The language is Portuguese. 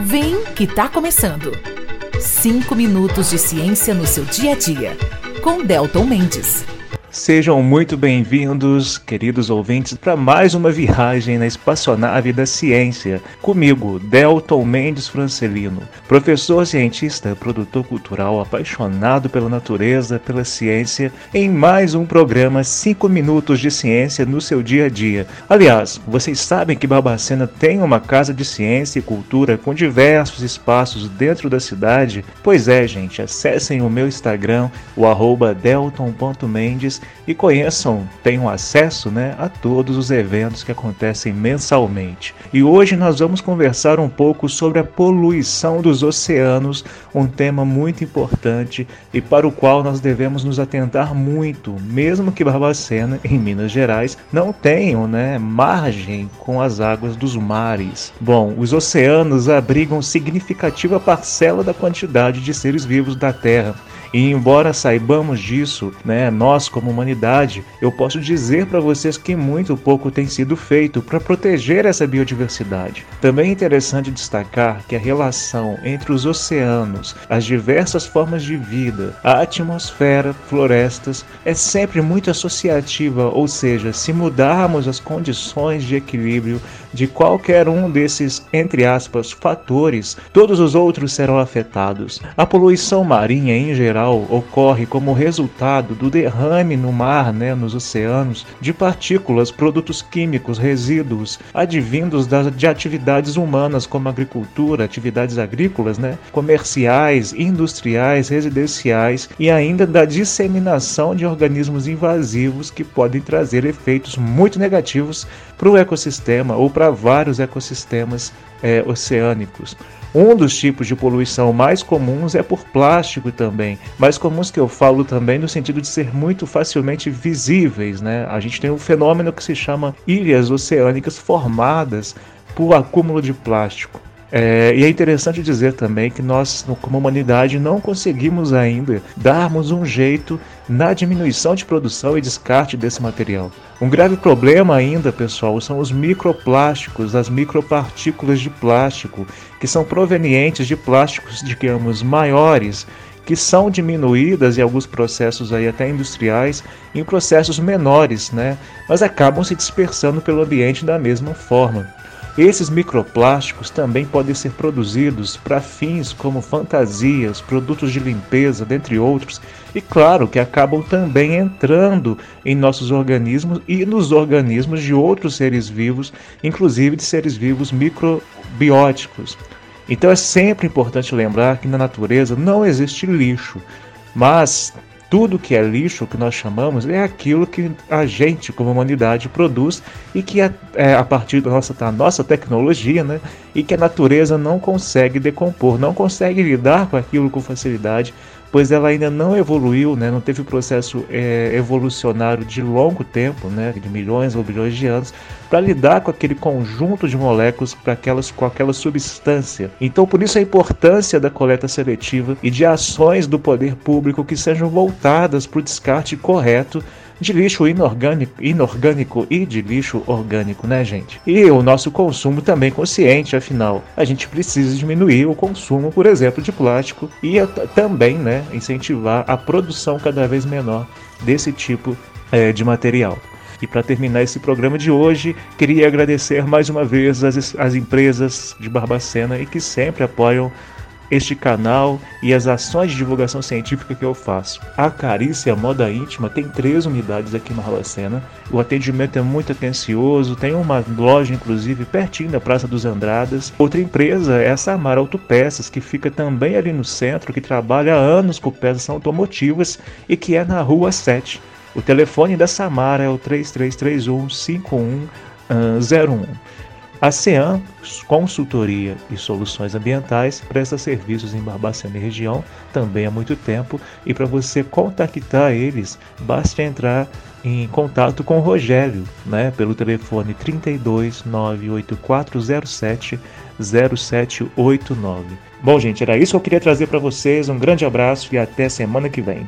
Vem que tá começando. 5 minutos de ciência no seu dia a dia. Com Delton Mendes. Sejam muito bem-vindos, queridos ouvintes, para mais uma viagem na espaçonave da ciência. Comigo, Delton Mendes Francelino, professor cientista, produtor cultural, apaixonado pela natureza, pela ciência, em mais um programa 5 minutos de ciência no seu dia a dia. Aliás, vocês sabem que Barbacena tem uma casa de ciência e cultura com diversos espaços dentro da cidade? Pois é, gente, acessem o meu Instagram, o arroba delton.mendes e conheçam, tenham acesso né, a todos os eventos que acontecem mensalmente. E hoje nós vamos conversar um pouco sobre a poluição dos oceanos, um tema muito importante e para o qual nós devemos nos atentar muito, mesmo que Barbacena, em Minas Gerais, não tenham né, margem com as águas dos mares. Bom, os oceanos abrigam significativa parcela da quantidade de seres vivos da Terra e embora saibamos disso, né, nós como humanidade, eu posso dizer para vocês que muito pouco tem sido feito para proteger essa biodiversidade. Também é interessante destacar que a relação entre os oceanos, as diversas formas de vida, a atmosfera, florestas, é sempre muito associativa, ou seja, se mudarmos as condições de equilíbrio de qualquer um desses, entre aspas, fatores, todos os outros serão afetados. A poluição marinha em geral geral ocorre como resultado do derrame no mar, né, nos oceanos, de partículas, produtos químicos, resíduos advindos das, de atividades humanas como agricultura, atividades agrícolas, né, comerciais, industriais, residenciais e ainda da disseminação de organismos invasivos que podem trazer efeitos muito negativos para o ecossistema ou para vários ecossistemas é, oceânicos. Um dos tipos de poluição mais comuns é por plástico também, mais comuns que eu falo também no sentido de ser muito facilmente visíveis, né? A gente tem um fenômeno que se chama ilhas oceânicas formadas por acúmulo de plástico. É, e é interessante dizer também que nós, como humanidade, não conseguimos ainda darmos um jeito na diminuição de produção e descarte desse material. Um grave problema ainda, pessoal, são os microplásticos, as micropartículas de plástico, que são provenientes de plásticos, digamos, maiores, que são diminuídas em alguns processos aí até industriais, em processos menores, né? Mas acabam se dispersando pelo ambiente da mesma forma. Esses microplásticos também podem ser produzidos para fins como fantasias, produtos de limpeza, dentre outros, e claro que acabam também entrando em nossos organismos e nos organismos de outros seres vivos, inclusive de seres vivos microbióticos. Então é sempre importante lembrar que na natureza não existe lixo, mas tudo que é lixo, que nós chamamos, é aquilo que a gente, como humanidade, produz e que é, é a partir da nossa, da nossa tecnologia, né, e que a natureza não consegue decompor, não consegue lidar com aquilo com facilidade, pois ela ainda não evoluiu, né, não teve processo é, evolucionário de longo tempo, né, de milhões ou bilhões de anos, para lidar com aquele conjunto de moléculas para aquelas, com aquela substância. Então, por isso a importância da coleta seletiva e de ações do poder público que sejam voltadas para o descarte correto de lixo inorgânico, inorgânico e de lixo orgânico, né, gente? E o nosso consumo também consciente, afinal, a gente precisa diminuir o consumo, por exemplo, de plástico e também, né, incentivar a produção cada vez menor desse tipo é, de material. E para terminar esse programa de hoje, queria agradecer mais uma vez as, as empresas de Barbacena e que sempre apoiam este canal e as ações de divulgação científica que eu faço. A Carícia Moda Íntima tem três unidades aqui na Barbacena. O atendimento é muito atencioso, tem uma loja inclusive pertinho da Praça dos Andradas. Outra empresa é a Samara Autopeças, que fica também ali no centro, que trabalha há anos com peças automotivas e que é na Rua 7. O telefone da Samara é o 3331 5101. A CEAM, Consultoria e Soluções Ambientais, presta serviços em Barbacena e região também há muito tempo e para você contactar eles, basta entrar em contato com o Rogério, né, pelo telefone 32 98407 0789. Bom, gente, era isso que eu queria trazer para vocês. Um grande abraço e até semana que vem.